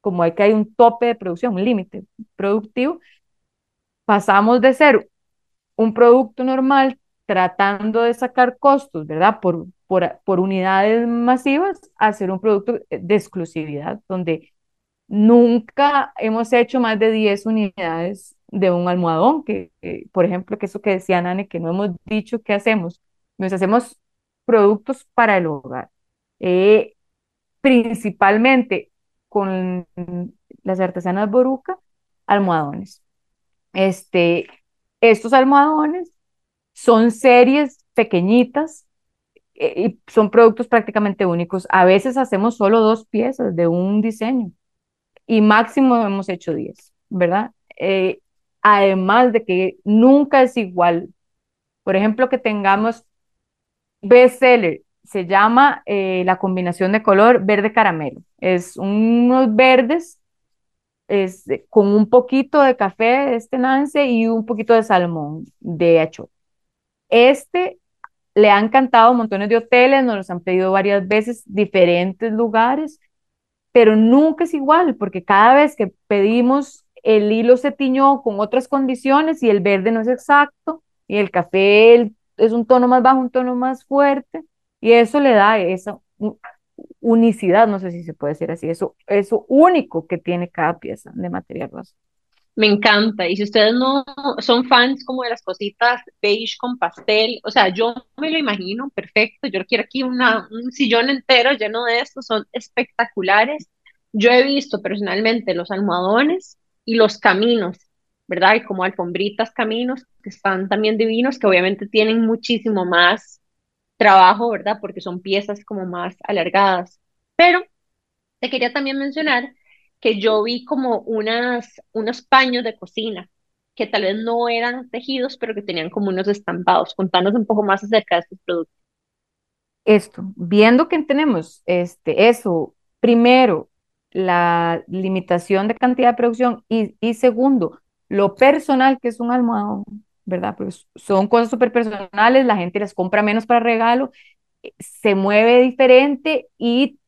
como hay que hay un tope de producción, un límite productivo, pasamos de ser un producto normal tratando de sacar costos, ¿verdad? Por, por, por unidades masivas a ser un producto de exclusividad, donde nunca hemos hecho más de 10 unidades de un almohadón, que, por ejemplo, que eso que decía Nane, que no hemos dicho qué hacemos. Nos hacemos productos para el hogar, eh, principalmente con las artesanas Boruca, almohadones. Este, estos almohadones son series pequeñitas eh, y son productos prácticamente únicos. A veces hacemos solo dos piezas de un diseño y máximo hemos hecho 10, ¿verdad? Eh, además de que nunca es igual. Por ejemplo, que tengamos bestseller, se llama eh, la combinación de color verde caramelo. Es unos verdes es, con un poquito de café este Nance y un poquito de salmón de hecho. Este le han cantado montones de hoteles, nos los han pedido varias veces, diferentes lugares, pero nunca es igual, porque cada vez que pedimos el hilo se tiñó con otras condiciones y el verde no es exacto, y el café es un tono más bajo, un tono más fuerte, y eso le da esa unicidad, no sé si se puede decir así, eso, eso único que tiene cada pieza de material rosa. Me encanta. Y si ustedes no son fans como de las cositas beige con pastel, o sea, yo me lo imagino perfecto. Yo quiero aquí una, un sillón entero lleno de estos, son espectaculares. Yo he visto personalmente los almohadones y los caminos, ¿verdad? Y como alfombritas caminos, que están también divinos, que obviamente tienen muchísimo más trabajo, ¿verdad? Porque son piezas como más alargadas. Pero te quería también mencionar que yo vi como unas, unos paños de cocina que tal vez no eran tejidos, pero que tenían como unos estampados. Contanos un poco más acerca de estos productos. Esto, viendo que tenemos este, eso, primero, la limitación de cantidad de producción y, y segundo, lo personal que es un almohadón, ¿verdad? Pues son cosas súper personales, la gente las compra menos para regalo, se mueve diferente y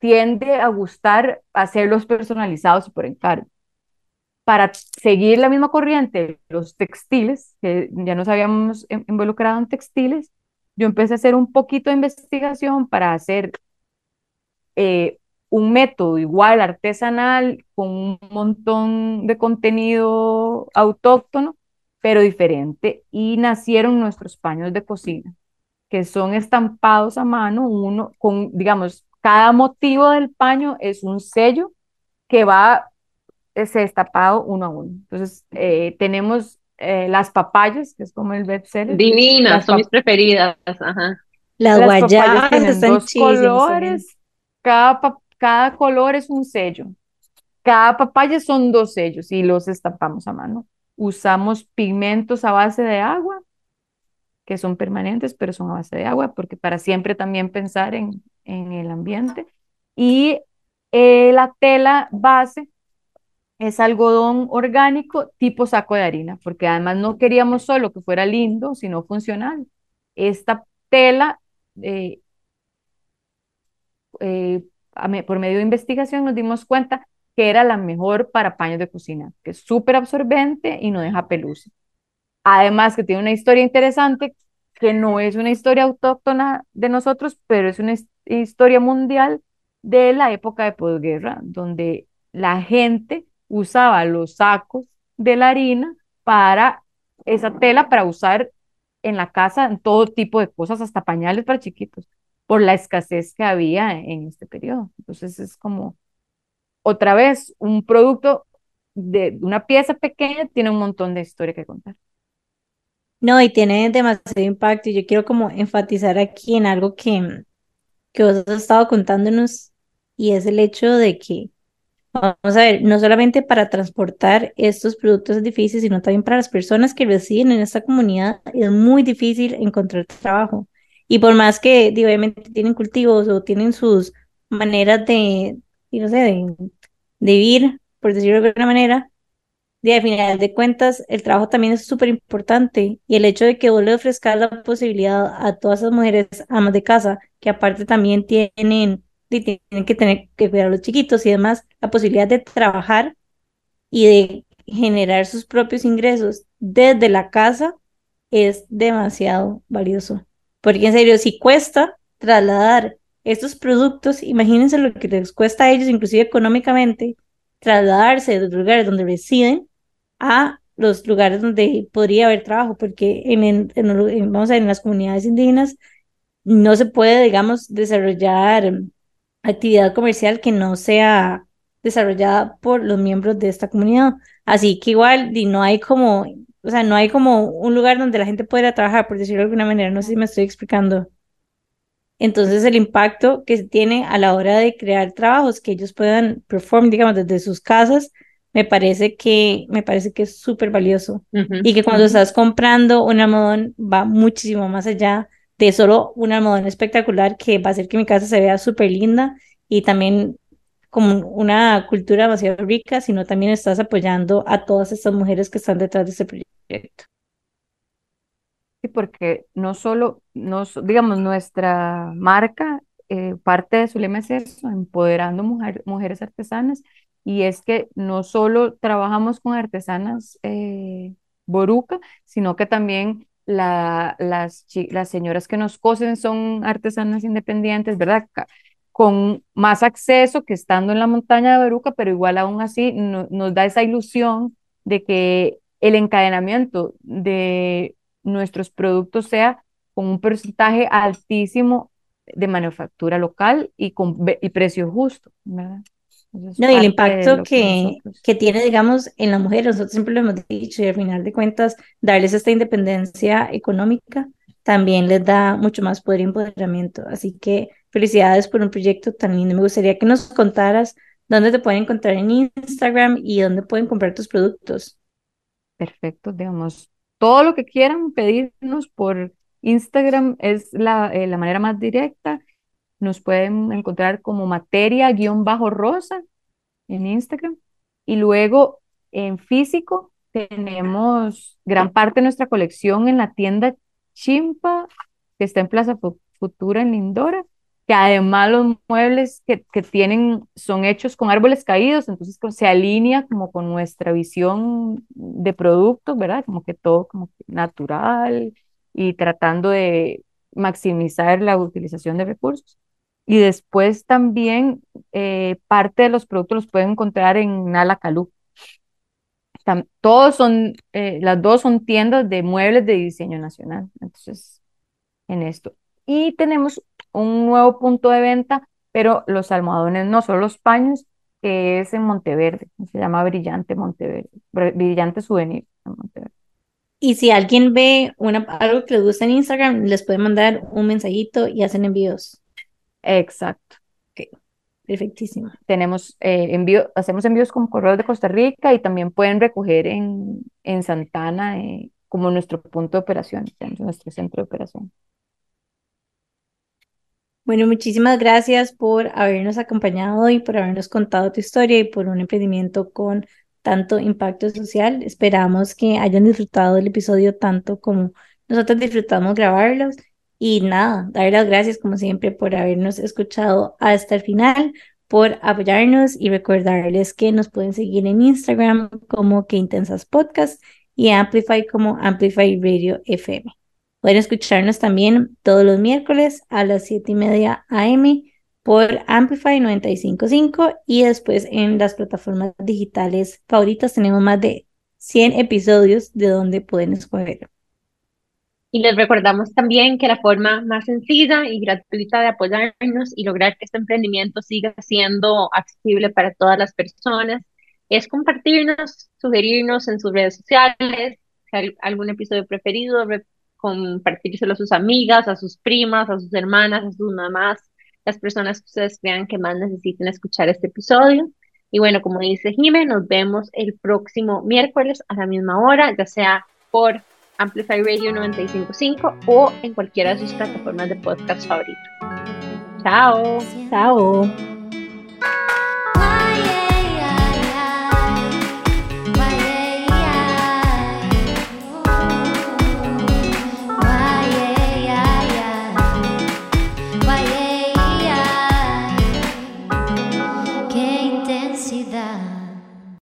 tiende a gustar hacerlos personalizados por encargo. Para seguir la misma corriente, los textiles, que ya nos habíamos involucrado en textiles, yo empecé a hacer un poquito de investigación para hacer eh, un método igual artesanal, con un montón de contenido autóctono, pero diferente, y nacieron nuestros paños de cocina, que son estampados a mano, uno con, digamos, cada motivo del paño es un sello que va ese destapado uno a uno. Entonces, eh, tenemos eh, las papayas, que es como el bestseller. Divinas, Las son mis preferidas. Ajá. Las, Las papayas guayabas tienen están dos colores, cada, cada color es un sello. Cada papaya son dos sellos y los estampamos a mano. Usamos pigmentos a base de agua, que son permanentes, pero son a base de agua, porque para siempre también pensar en, en el ambiente. Y eh, la tela base es algodón orgánico tipo saco de harina, porque además no queríamos solo que fuera lindo, sino funcional. Esta tela, eh, eh, por medio de investigación, nos dimos cuenta que era la mejor para paños de cocina, que es súper absorbente y no deja pelusa. Además que tiene una historia interesante, que no es una historia autóctona de nosotros, pero es una historia mundial de la época de posguerra, donde la gente usaba los sacos de la harina para esa tela para usar en la casa en todo tipo de cosas, hasta pañales para chiquitos, por la escasez que había en este periodo. Entonces es como otra vez un producto de una pieza pequeña tiene un montón de historia que contar. No, y tiene demasiado impacto. Y yo quiero como enfatizar aquí en algo que, que vos has estado contándonos, y es el hecho de que Vamos a ver, no solamente para transportar estos productos es difícil, sino también para las personas que residen en esta comunidad es muy difícil encontrar trabajo. Y por más que obviamente tienen cultivos o tienen sus maneras de, no sé, de, vivir, por decirlo de alguna manera, de al de cuentas el trabajo también es súper importante y el hecho de que vos le ofrezcas la posibilidad a todas esas mujeres amas de casa, que aparte también tienen tienen que tener que cuidar a los chiquitos y demás, la posibilidad de trabajar y de generar sus propios ingresos desde la casa es demasiado valioso. Porque en serio, si cuesta trasladar estos productos, imagínense lo que les cuesta a ellos, inclusive económicamente, trasladarse de los lugares donde residen a los lugares donde podría haber trabajo, porque en, vamos a en las comunidades indígenas no se puede, digamos, desarrollar actividad comercial que no sea desarrollada por los miembros de esta comunidad. Así que igual no hay como, o sea, no hay como un lugar donde la gente pueda trabajar, por decirlo de alguna manera, no sé si me estoy explicando. Entonces el impacto que se tiene a la hora de crear trabajos que ellos puedan perform, digamos, desde sus casas, me parece que, me parece que es súper valioso. y que cuando estás comprando un almohadón va muchísimo más allá de solo un almohadón espectacular que va a hacer que mi casa se vea súper linda y también como una cultura demasiado rica, sino también estás apoyando a todas estas mujeres que están detrás de este proyecto. Sí, porque no solo, no, digamos, nuestra marca, eh, parte de su lema es eso, empoderando mujeres artesanas, y es que no solo trabajamos con artesanas eh, boruca, sino que también las, las señoras que nos cosen son artesanas independientes, ¿verdad? Con más acceso que estando en la montaña de Beruca, pero igual aún así nos da esa ilusión de que el encadenamiento de nuestros productos sea con un porcentaje altísimo de manufactura local y con y precio justo, ¿verdad? No, y el impacto que, que, tiene, digamos, en la mujer, nosotros siempre lo hemos dicho, y al final de cuentas, darles esta independencia económica también les da mucho más poder y empoderamiento. Así que felicidades por un proyecto tan lindo. Me gustaría que nos contaras dónde te pueden encontrar en Instagram y dónde pueden comprar tus productos. Perfecto, digamos, todo lo que quieran pedirnos por Instagram es la, eh, la manera más directa nos pueden encontrar como materia-rosa en Instagram. Y luego en físico tenemos gran parte de nuestra colección en la tienda Chimpa, que está en Plaza Futura en Lindora, que además los muebles que, que tienen son hechos con árboles caídos, entonces se alinea como con nuestra visión de producto, ¿verdad? Como que todo como natural y tratando de maximizar la utilización de recursos. Y después también eh, parte de los productos los pueden encontrar en Nalacalú. Todos son, eh, las dos son tiendas de muebles de diseño nacional. Entonces, en esto. Y tenemos un nuevo punto de venta, pero los almohadones no, solo los paños, que es en Monteverde. Se llama Brillante Monteverde, Brillante Souvenir en Monteverde. Y si alguien ve una, algo que les gusta en Instagram, les puede mandar un mensajito y hacen envíos. Exacto. Perfectísimo. Tenemos eh, envío, hacemos envíos con correos de Costa Rica y también pueden recoger en, en Santana, eh, como nuestro punto de operación, nuestro centro de operación. Bueno, muchísimas gracias por habernos acompañado y por habernos contado tu historia y por un emprendimiento con tanto impacto social. Esperamos que hayan disfrutado del episodio tanto como nosotros disfrutamos grabarlos. Y nada, dar las gracias como siempre por habernos escuchado hasta el final, por apoyarnos y recordarles que nos pueden seguir en Instagram como Que Intensas Podcast y Amplify como Amplify Radio FM. Pueden escucharnos también todos los miércoles a las 7 y media AM por Amplify 955 y después en las plataformas digitales favoritas tenemos más de 100 episodios de donde pueden escoger. Y les recordamos también que la forma más sencilla y gratuita de apoyarnos y lograr que este emprendimiento siga siendo accesible para todas las personas es compartirnos, sugerirnos en sus redes sociales, algún episodio preferido, compartírselo a sus amigas, a sus primas, a sus hermanas, a sus mamás, las personas que ustedes crean que más necesiten escuchar este episodio. Y bueno, como dice Jime, nos vemos el próximo miércoles a la misma hora, ya sea por Amplify Radio 955 o en cualquiera de sus plataformas de podcast favoritos. Chao. Chao.